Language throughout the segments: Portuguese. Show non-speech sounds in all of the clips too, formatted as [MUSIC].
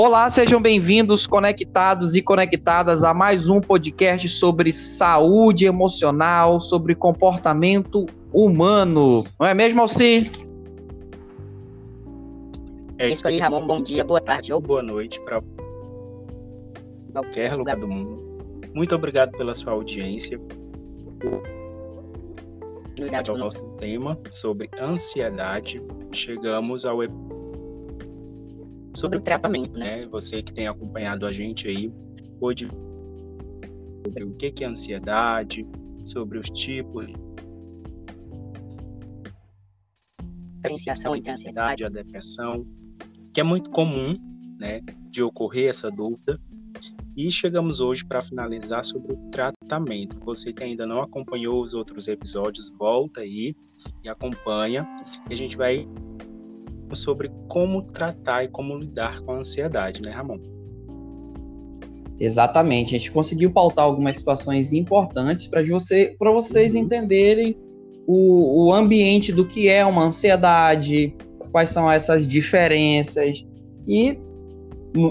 Olá, sejam bem-vindos, conectados e conectadas a mais um podcast sobre saúde emocional, sobre comportamento humano. Não é mesmo, Alci? É isso aí, Ramon. Bom dia, boa tarde ou boa noite para qualquer lugar do mundo. Muito obrigado pela sua audiência. Ao nosso tema sobre ansiedade, chegamos ao episódio sobre o tratamento, né? Você que tem acompanhado a gente aí, pode sobre o que é ansiedade, sobre os tipos diferenciação entre a ansiedade e a depressão, que é muito comum, né, de ocorrer essa dúvida. E chegamos hoje para finalizar sobre o tratamento. Você que ainda não acompanhou os outros episódios, volta aí e acompanha. E a gente vai sobre como tratar e como lidar com a ansiedade, né, Ramon? Exatamente. A gente conseguiu pautar algumas situações importantes para você, para vocês uhum. entenderem o, o ambiente do que é uma ansiedade, quais são essas diferenças e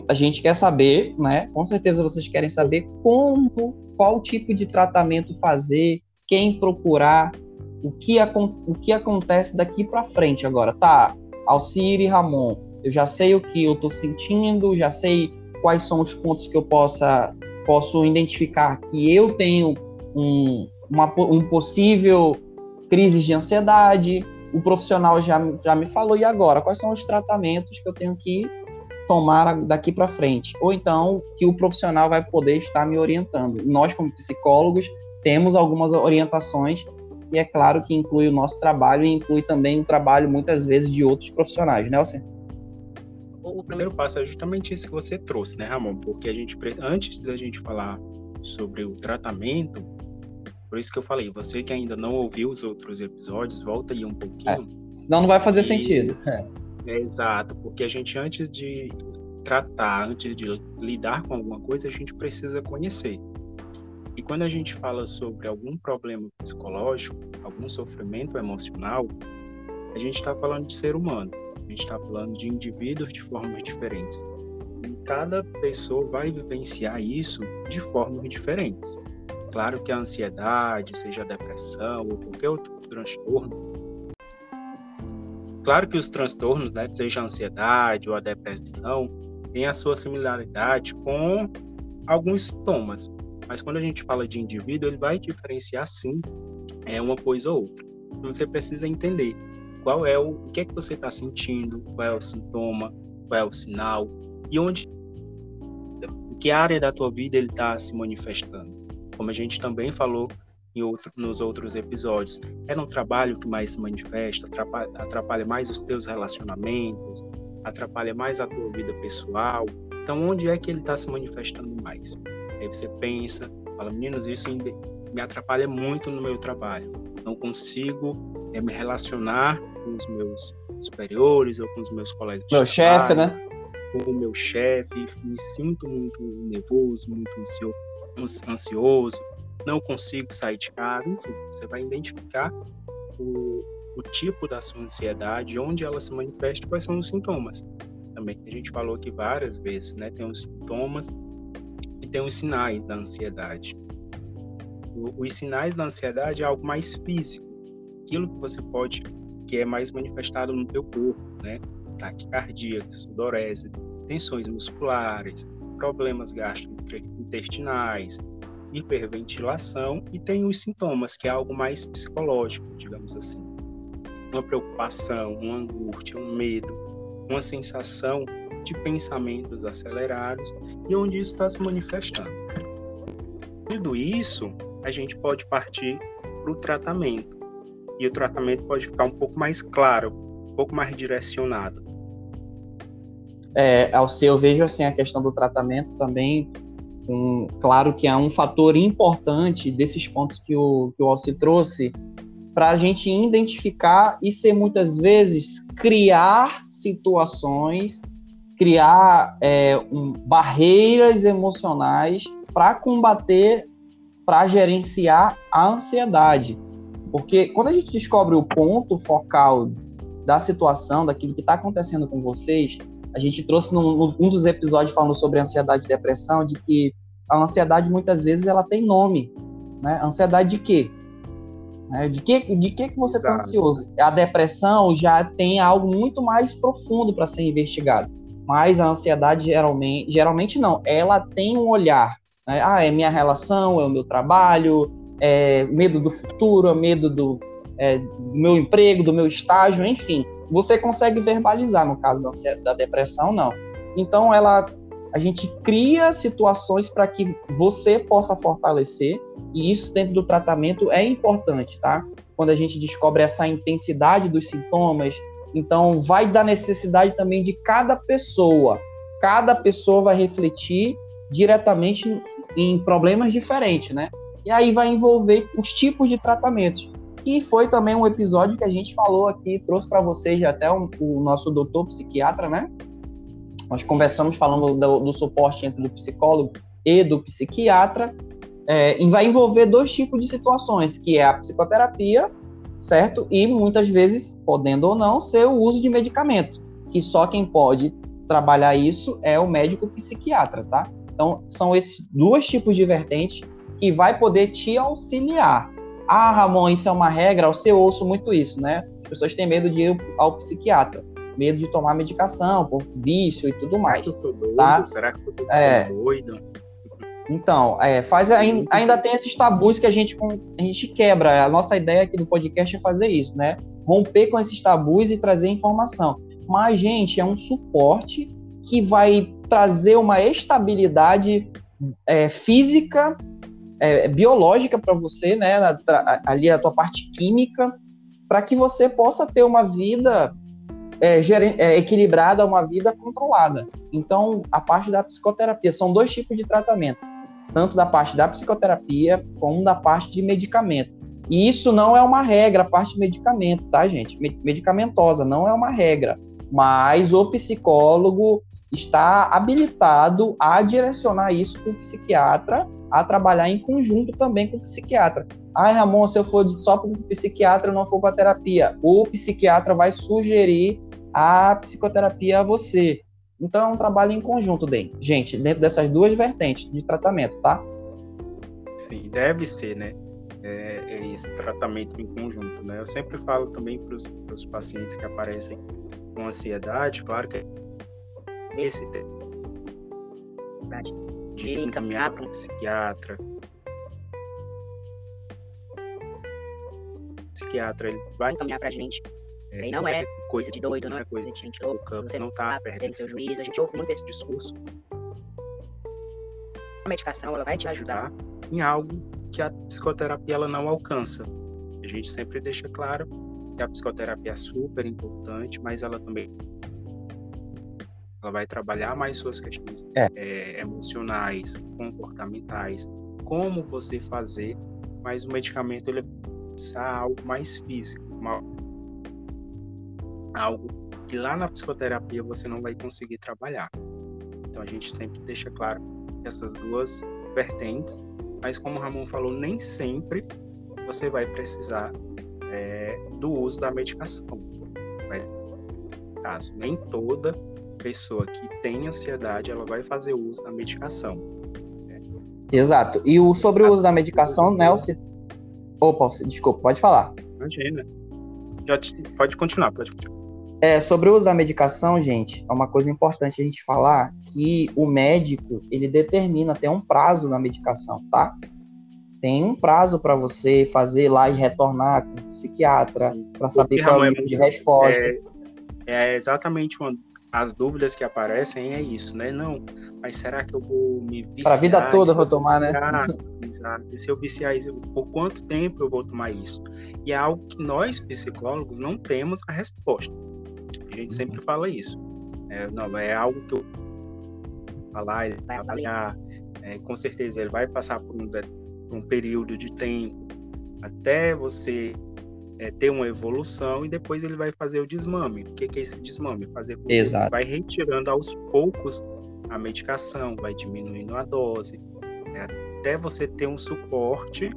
a gente quer saber, né? Com certeza vocês querem saber como, qual tipo de tratamento fazer, quem procurar, o que, o que acontece daqui para frente agora, tá? Alcire Ramon, eu já sei o que eu estou sentindo, já sei quais são os pontos que eu possa posso identificar que eu tenho um, uma, um possível crise de ansiedade. O profissional já, já me falou, e agora? Quais são os tratamentos que eu tenho que tomar daqui para frente? Ou então, que o profissional vai poder estar me orientando. Nós, como psicólogos, temos algumas orientações e é claro que inclui o nosso trabalho e inclui também o trabalho, muitas vezes, de outros profissionais, né, Alcim? O primeiro passo é justamente isso que você trouxe, né, Ramon? Porque a gente, antes da gente falar sobre o tratamento, por isso que eu falei, você que ainda não ouviu os outros episódios, volta aí um pouquinho. É, senão não vai fazer e... sentido. É. é. exato, porque a gente, antes de tratar, antes de lidar com alguma coisa, a gente precisa conhecer. E quando a gente fala sobre algum problema psicológico, algum sofrimento emocional, a gente está falando de ser humano, a gente está falando de indivíduos de formas diferentes. E cada pessoa vai vivenciar isso de formas diferentes. Claro que a ansiedade, seja a depressão ou qualquer outro transtorno, claro que os transtornos, né, seja a ansiedade ou a depressão, têm a sua similaridade com alguns sintomas, mas quando a gente fala de indivíduo, ele vai diferenciar sim é uma coisa ou outra. Então, você precisa entender qual é o, o que é que você está sentindo, qual é o sintoma, qual é o sinal e onde, que área da tua vida ele está se manifestando. Como a gente também falou outro, nos outros episódios, é no trabalho que mais se manifesta, atrapalha, atrapalha mais os teus relacionamentos, atrapalha mais a tua vida pessoal. Então, onde é que ele está se manifestando mais? Aí você pensa, fala, meninos, isso me atrapalha muito no meu trabalho. Não consigo é, me relacionar com os meus superiores ou com os meus colegas. Meu chefe, né? Com o meu chefe, me sinto muito nervoso, muito ansioso, não consigo sair de casa. Enfim, você vai identificar o, o tipo da sua ansiedade, onde ela se manifesta, quais são os sintomas. Também a gente falou aqui várias vezes, né? Tem os sintomas tem os sinais da ansiedade. Os sinais da ansiedade é algo mais físico, aquilo que você pode, que é mais manifestado no teu corpo, né? Taquicardia, sudorese, tensões musculares, problemas gastrointestinais, hiperventilação e tem os sintomas, que é algo mais psicológico, digamos assim. Uma preocupação, uma angústia, um medo, uma sensação de pensamentos acelerados e onde isso está se manifestando. Tudo isso, a gente pode partir para o tratamento. E o tratamento pode ficar um pouco mais claro, um pouco mais direcionado. É, ao eu vejo assim a questão do tratamento também, um, claro que é um fator importante desses pontos que o, que o Alci trouxe, para a gente identificar e ser muitas vezes criar situações criar é, um, barreiras emocionais para combater, para gerenciar a ansiedade. Porque quando a gente descobre o ponto focal da situação, daquilo que está acontecendo com vocês, A gente trouxe num, num dos episódios falando sobre ansiedade e depressão, de que a ansiedade muitas vezes ela tem nome, né? Ansiedade de quê? Né? De que de que, que você está ansioso? A depressão já tem algo muito mais profundo para ser investigado. Mas a ansiedade geralmente, geralmente não, ela tem um olhar. Né? Ah, é minha relação, é o meu trabalho, é medo do futuro, é medo do, é, do meu emprego, do meu estágio, enfim. Você consegue verbalizar no caso da, da depressão, não. Então ela a gente cria situações para que você possa fortalecer, e isso dentro do tratamento é importante, tá? Quando a gente descobre essa intensidade dos sintomas, então vai da necessidade também de cada pessoa. Cada pessoa vai refletir diretamente em problemas diferentes, né? E aí vai envolver os tipos de tratamentos, que foi também um episódio que a gente falou aqui, trouxe para vocês até um, o nosso doutor psiquiatra, né? Nós conversamos falando do, do suporte entre o psicólogo e do psiquiatra, é, e vai envolver dois tipos de situações, que é a psicoterapia, certo? E muitas vezes, podendo ou não, ser o uso de medicamento, que só quem pode trabalhar isso é o médico psiquiatra, tá? Então, são esses dois tipos de vertentes que vai poder te auxiliar. Ah, Ramon, isso é uma regra, eu ouço muito isso, né? As pessoas têm medo de ir ao psiquiatra medo de tomar medicação, por vício e tudo mais. Eu sou doido? Tá? Será que eu tô é. doido? Então, é, faz ainda, ainda tem esses tabus que a gente, a gente quebra. A nossa ideia aqui do podcast é fazer isso, né? Romper com esses tabus e trazer informação. Mas, gente, é um suporte que vai trazer uma estabilidade é, física, é, biológica para você, né? Ali a tua parte química, para que você possa ter uma vida é, é, equilibrada uma vida controlada. Então, a parte da psicoterapia são dois tipos de tratamento, tanto da parte da psicoterapia como da parte de medicamento. E isso não é uma regra, a parte de medicamento, tá, gente? Medicamentosa não é uma regra, mas o psicólogo está habilitado a direcionar isso para o psiquiatra, a trabalhar em conjunto também com o psiquiatra. Ai, Ramon, se eu for só para o psiquiatra, não for para a terapia, o psiquiatra vai sugerir a psicoterapia a você. Então é um trabalho em conjunto, dentro, gente, dentro dessas duas vertentes de tratamento, tá? Sim, deve ser, né? É, é esse tratamento em conjunto, né? Eu sempre falo também para os pacientes que aparecem com ansiedade, claro que esse de encaminhar para um psiquiatra. O psiquiatra ele vai encaminhar para a gente é, não é coisa de doido, não é coisa de gente louca, você não tá perdendo seu juízo. A gente ouve muito esse discurso. A medicação ela vai te ajudar em algo que a psicoterapia ela não alcança. A gente sempre deixa claro que a psicoterapia é super importante, mas ela também ela vai trabalhar mais suas questões é. É, emocionais, comportamentais, como você fazer, mas o medicamento ele é algo mais físico, uma algo que lá na psicoterapia você não vai conseguir trabalhar. Então a gente sempre deixa claro essas duas vertentes, mas como o Ramon falou, nem sempre você vai precisar é, do uso da medicação. Caso nem toda pessoa que tem ansiedade ela vai fazer uso da medicação. Né? Exato. E o sobre o uso da medicação, Nelson. Opa, desculpa, pode falar. Imagina. Já te... Pode continuar, pode continuar. É, sobre o uso da medicação, gente, é uma coisa importante a gente falar que o médico, ele determina, tem um prazo na medicação, tá? Tem um prazo para você fazer lá e retornar com o psiquiatra, para saber qual é o nível de resposta. É, é exatamente uma, as dúvidas que aparecem é isso, né? Não, mas será que eu vou me viciar? Para a vida toda eu vou tomar, né? [LAUGHS] Exato. E se eu viciar isso, por quanto tempo eu vou tomar isso? E é algo que nós, psicólogos, não temos a resposta. Gente sempre fala isso. É, não, é algo que eu falar, ele vai avaliar, é, com certeza ele vai passar por um, um período de tempo até você é, ter uma evolução e depois ele vai fazer o desmame. O que, que é esse desmame? Fazer Exato. vai retirando aos poucos a medicação, vai diminuindo a dose, né, até você ter um suporte,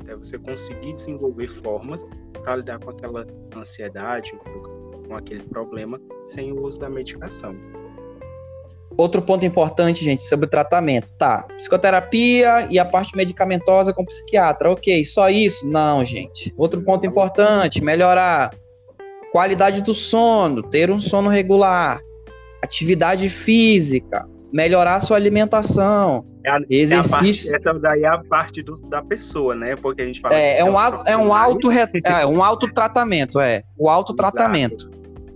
até você conseguir desenvolver formas para lidar com aquela ansiedade, com aquele problema sem o uso da medicação. Outro ponto importante, gente, sobre o tratamento. Tá, psicoterapia e a parte medicamentosa com psiquiatra. Ok, só isso? Não, gente. Outro ponto importante, melhorar qualidade do sono, ter um sono regular, atividade física, melhorar sua alimentação, é a, exercício. É a parte, essa daí é a parte do, da pessoa, né? Porque a gente fala. É, é um, é um auto é um autotratamento, é o autotratamento.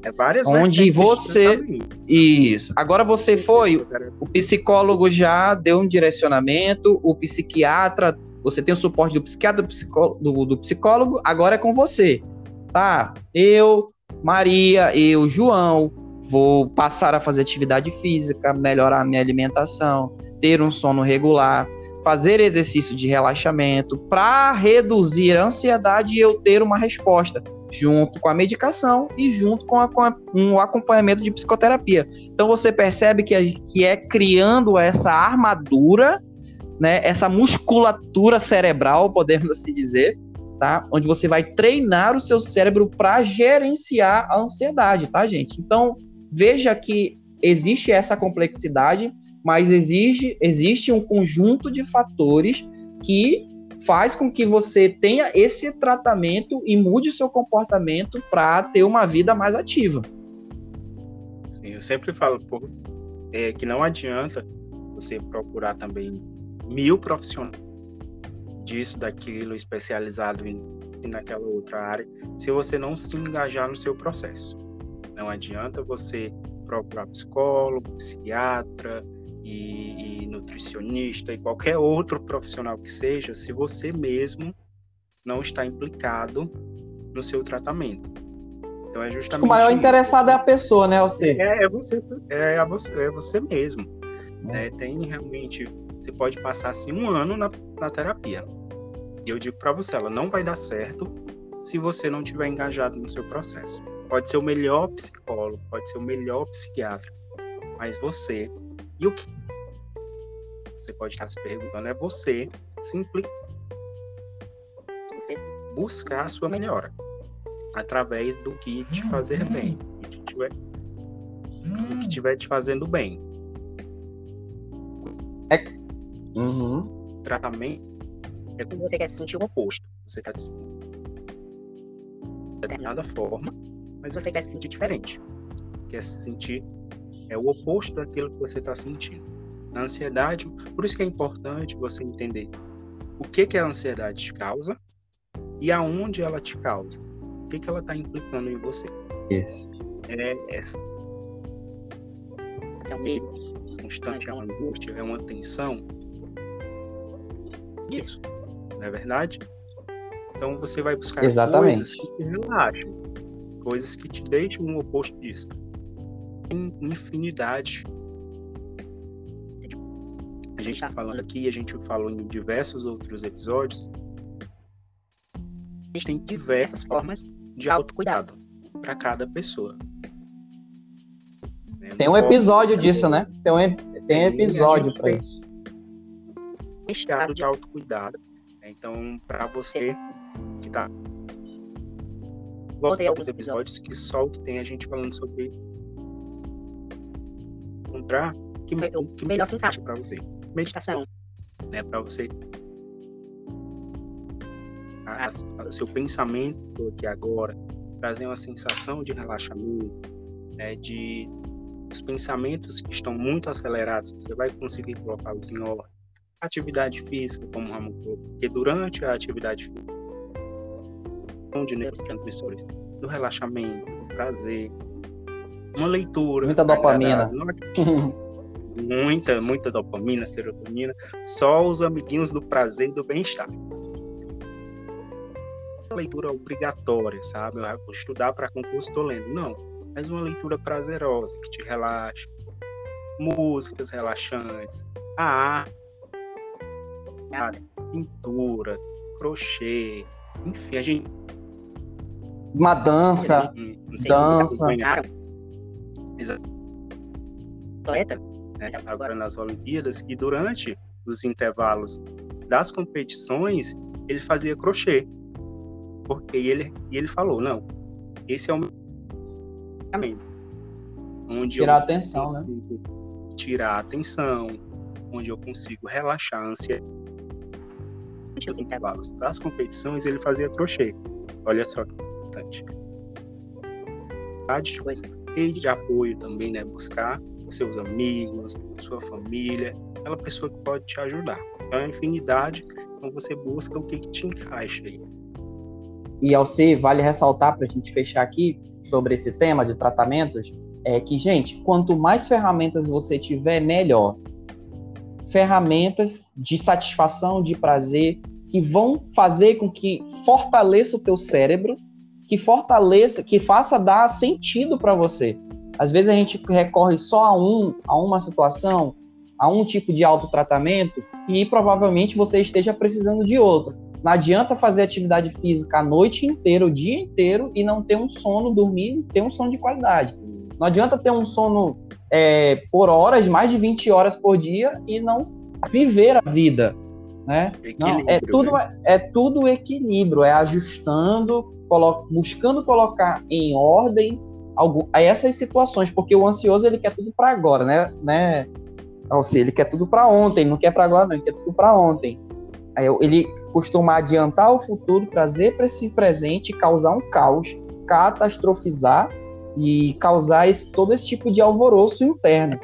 É várias onde você isso. Agora você foi o psicólogo já deu um direcionamento, o psiquiatra, você tem o suporte do psiquiatra do psicólogo, do, do psicólogo agora é com você. Tá? Eu, Maria, eu, João, vou passar a fazer atividade física, melhorar a minha alimentação, ter um sono regular, fazer exercício de relaxamento para reduzir a ansiedade e eu ter uma resposta junto com a medicação e junto com, a, com a, um acompanhamento de psicoterapia. Então você percebe que, que é criando essa armadura, né, essa musculatura cerebral, podemos assim dizer, tá? Onde você vai treinar o seu cérebro para gerenciar a ansiedade, tá, gente? Então, veja que existe essa complexidade, mas exige, existe um conjunto de fatores que faz com que você tenha esse tratamento e mude o seu comportamento para ter uma vida mais ativa. Sim, eu sempre falo pô, é, que não adianta você procurar também mil profissionais disso, daquilo, especializado em, naquela outra área, se você não se engajar no seu processo. Não adianta você procurar psicólogo, psiquiatra e, e nutricionista e qualquer outro profissional que seja, se você mesmo não está implicado no seu tratamento. Então é justamente. O maior interessado é a pessoa, né, você? É, é você, é, você, é você mesmo. É. É, tem realmente. Você pode passar assim um ano na, na terapia. E eu digo para você, ela não vai dar certo se você não tiver engajado no seu processo. Pode ser o melhor psicólogo, pode ser o melhor psiquiatra, mas você e o que você pode estar se perguntando é você simplesmente você buscar a sua melhora através do que te fazer bem, do que tiver, do que tiver te fazendo bem. É... Uhum. Tratamento é quando você quer se sentir o oposto. Você está de determinada forma mas você quer se sentir diferente. Quer se sentir é o oposto daquilo que você está sentindo. A ansiedade, por isso que é importante você entender o que, que a ansiedade te causa e aonde ela te causa. O que, que ela está implicando em você. Isso. É essa. É um medo constante, é uma angústia, é uma tensão. Isso. Não é verdade? Então você vai buscar Exatamente. coisas que te relaxam coisas que te deixam no oposto disso. Tem infinidade. A gente está falando aqui, a gente falou em diversos outros episódios. A gente tem diversas formas de autocuidado para cada pessoa. Né? Tem um episódio disso, né? Tem um, tem episódio para isso. Estado de autocuidado. Né? Então, para você Voltei alguns episódios que só o que tem a gente falando sobre encontrar que, que melhor se encaixa para você. Meditação, né, para você o seu pensamento aqui agora trazer uma sensação de relaxamento, né, de os pensamentos que estão muito acelerados, você vai conseguir colocá-los em ordem. Atividade física, como o Ramon falou, porque durante a atividade física de neurotransmissores do relaxamento, do prazer, uma leitura. Muita dopamina. [LAUGHS] muita, muita dopamina, serotonina. Só os amiguinhos do prazer e do bem-estar. Leitura obrigatória, sabe? Eu vou estudar para concurso, estou lendo. Não, mas uma leitura prazerosa, que te relaxa. Músicas relaxantes. A arte, pintura, crochê, enfim, a gente uma dança, dança. Atleta, né, agora nas Olimpíadas, e durante os intervalos das competições, ele fazia crochê. Porque ele, e ele falou, não, esse é o onde tirar a atenção, né? Tirar a atenção, onde eu consigo relaxar a ansiedade. Os intervalos das competições ele fazia crochê. Olha só que interessante. Rede de apoio também, né? Buscar os seus amigos, sua família, aquela pessoa que pode te ajudar. Então, a infinidade, então você busca o que, que te encaixa aí. E ao ser, vale ressaltar para a gente fechar aqui sobre esse tema de tratamentos, é que, gente, quanto mais ferramentas você tiver, melhor. Ferramentas de satisfação, de prazer, que vão fazer com que fortaleça o teu cérebro, que fortaleça, que faça dar sentido para você. Às vezes a gente recorre só a um, a uma situação, a um tipo de autotratamento e provavelmente você esteja precisando de outro. Não adianta fazer atividade física a noite inteira, o dia inteiro e não ter um sono, dormir, ter um sono de qualidade. Não adianta ter um sono é, por horas, mais de 20 horas por dia e não viver a vida. Né? Não, é, tudo, né? é tudo equilíbrio, é ajustando, colo buscando colocar em ordem algum, essas situações, porque o ansioso ele quer tudo para agora, né? né? Ou seja, ele quer tudo para ontem, não quer para agora, não, ele quer tudo para ontem. Aí, ele costuma adiantar o futuro, trazer para esse presente, causar um caos, catastrofizar e causar esse, todo esse tipo de alvoroço interno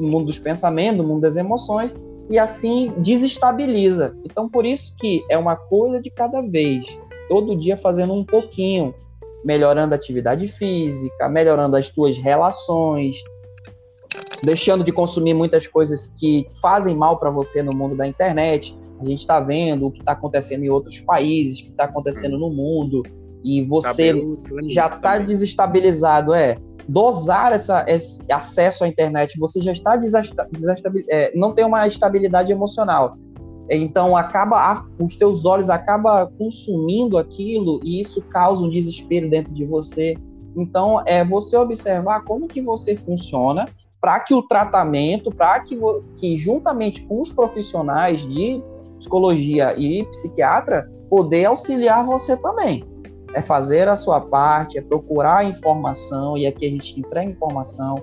no mundo dos pensamentos, no mundo das emoções e assim desestabiliza. Então por isso que é uma coisa de cada vez, todo dia fazendo um pouquinho, melhorando a atividade física, melhorando as tuas relações, deixando de consumir muitas coisas que fazem mal para você no mundo da internet. A gente está vendo o que está acontecendo em outros países, o que está acontecendo no mundo, e você já está desestabilizado, é. Dosar essa, esse acesso à internet, você já está desestabilizado, é, não tem uma estabilidade emocional. Então acaba os teus olhos acaba consumindo aquilo e isso causa um desespero dentro de você. Então é você observar como que você funciona para que o tratamento, para que, que juntamente com os profissionais de psicologia e psiquiatra poder auxiliar você também é fazer a sua parte, é procurar informação, e aqui a gente entrega informação,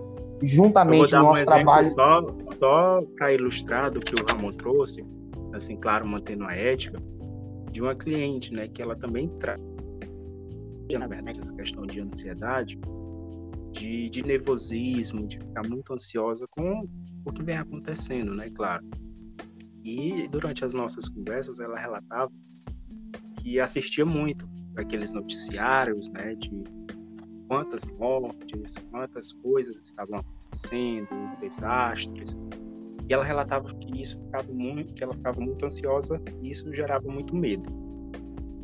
juntamente no nosso um trabalho. Só, só para ilustrar do que o Ramon trouxe, assim, claro, mantendo a ética, de uma cliente, né, que ela também traz, na verdade, essa questão de ansiedade, de, de nervosismo, de ficar muito ansiosa com o que vem acontecendo, né, claro. E durante as nossas conversas, ela relatava que assistia muito aqueles noticiários, né, de quantas mortes, quantas coisas estavam acontecendo, os desastres. E ela relatava que isso ficava muito, que ela ficava muito ansiosa e isso gerava muito medo.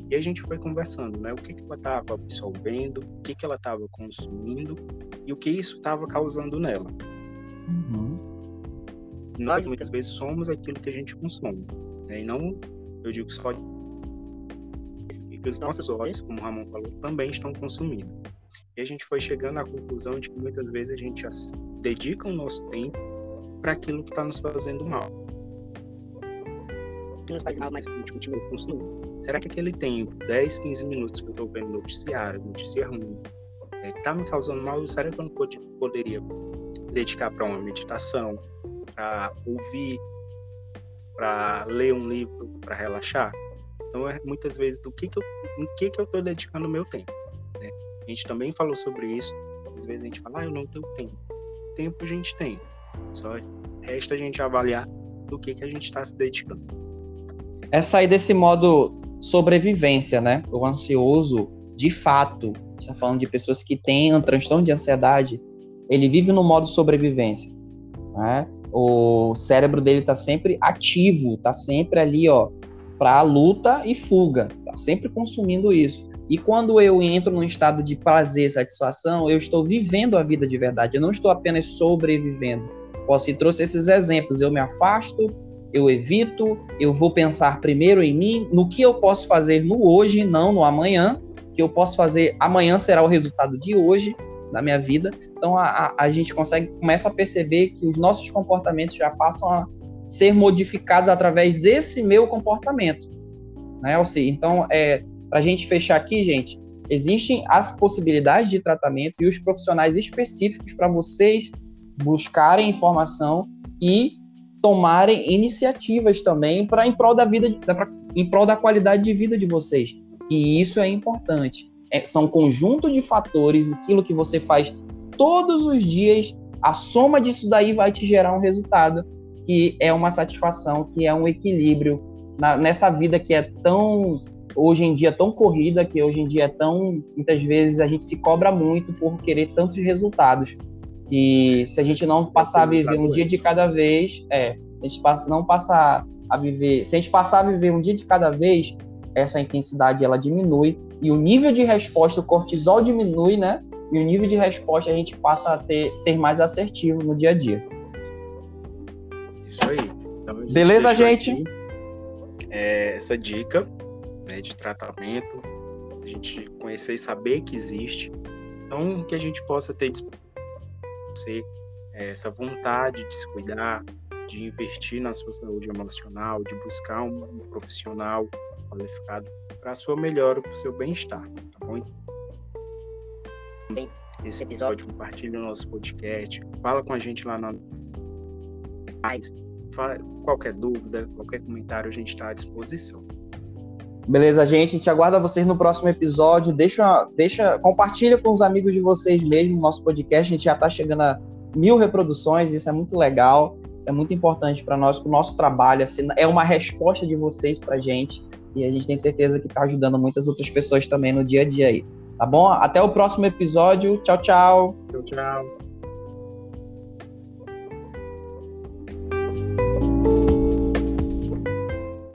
E a gente foi conversando, né, o que que ela estava absorvendo, o que que ela estava consumindo e o que isso estava causando nela. Uhum. Nós muitas vezes somos aquilo que a gente consome, né, e não, eu digo só que os nossos olhos, como o Ramon falou, também estão consumindo. E a gente foi chegando à conclusão de que muitas vezes a gente dedica o nosso tempo para aquilo que está nos fazendo mal. Nos faz mal, mas a gente continua consumindo. Será que aquele tempo, 10, 15 minutos que eu estou vendo noticiário, notícia ruim, está é, tá me causando mal? Será que eu não poderia dedicar para uma meditação, para ouvir, para ler um livro, para relaxar? Então, é muitas vezes, do que, que eu, em que, que eu estou dedicando o meu tempo. Né? A gente também falou sobre isso. Às vezes a gente fala, ah, eu não tenho tempo. Tempo a gente tem. Só resta a gente avaliar do que, que a gente está se dedicando. É sair desse modo sobrevivência, né? O ansioso, de fato, está falando de pessoas que têm um transtorno de ansiedade, ele vive no modo sobrevivência. Né? O cérebro dele está sempre ativo, está sempre ali, ó, para luta e fuga, tá sempre consumindo isso. E quando eu entro num estado de prazer, satisfação, eu estou vivendo a vida de verdade, eu não estou apenas sobrevivendo. Você trouxe esses exemplos, eu me afasto, eu evito, eu vou pensar primeiro em mim, no que eu posso fazer no hoje, não no amanhã, que eu posso fazer amanhã será o resultado de hoje, da minha vida. Então a, a, a gente consegue, começa a perceber que os nossos comportamentos já passam a ser modificados através desse meu comportamento. Né, Elci? Então, é, para a gente fechar aqui, gente, existem as possibilidades de tratamento e os profissionais específicos para vocês buscarem informação e tomarem iniciativas também para em prol da vida, pra, em prol da qualidade de vida de vocês. E isso é importante. É, são um conjunto de fatores, aquilo que você faz todos os dias, a soma disso daí vai te gerar um resultado que é uma satisfação, que é um equilíbrio na, nessa vida que é tão hoje em dia tão corrida, que hoje em dia é tão muitas vezes a gente se cobra muito por querer tantos resultados. E se a gente não passar a viver um dia de cada vez, é, se a gente passa, não passar a viver, se a gente passar a viver um dia de cada vez, essa intensidade ela diminui e o nível de resposta, o cortisol diminui, né? E o nível de resposta a gente passa a ter ser mais assertivo no dia a dia. Isso aí. Então, gente Beleza, gente? Aqui, é, essa dica né, de tratamento, a gente conhecer e saber que existe. Então, que a gente possa ter você é, essa vontade de se cuidar, de investir na sua saúde emocional, de buscar um, profissional qualificado para sua melhora, para o seu bem-estar, tá bom? Esse episódio, compartilhe o nosso podcast, fala com a gente lá na mais. Qualquer dúvida, qualquer comentário, a gente está à disposição. Beleza, gente? A gente aguarda vocês no próximo episódio. Deixa, deixa, compartilha com os amigos de vocês mesmo o nosso podcast. A gente já está chegando a mil reproduções, isso é muito legal. Isso é muito importante para nós, para o nosso trabalho. Assim, é uma resposta de vocês para a gente. E a gente tem certeza que está ajudando muitas outras pessoas também no dia a dia aí. Tá bom? Até o próximo episódio. Tchau, tchau. Tchau, tchau.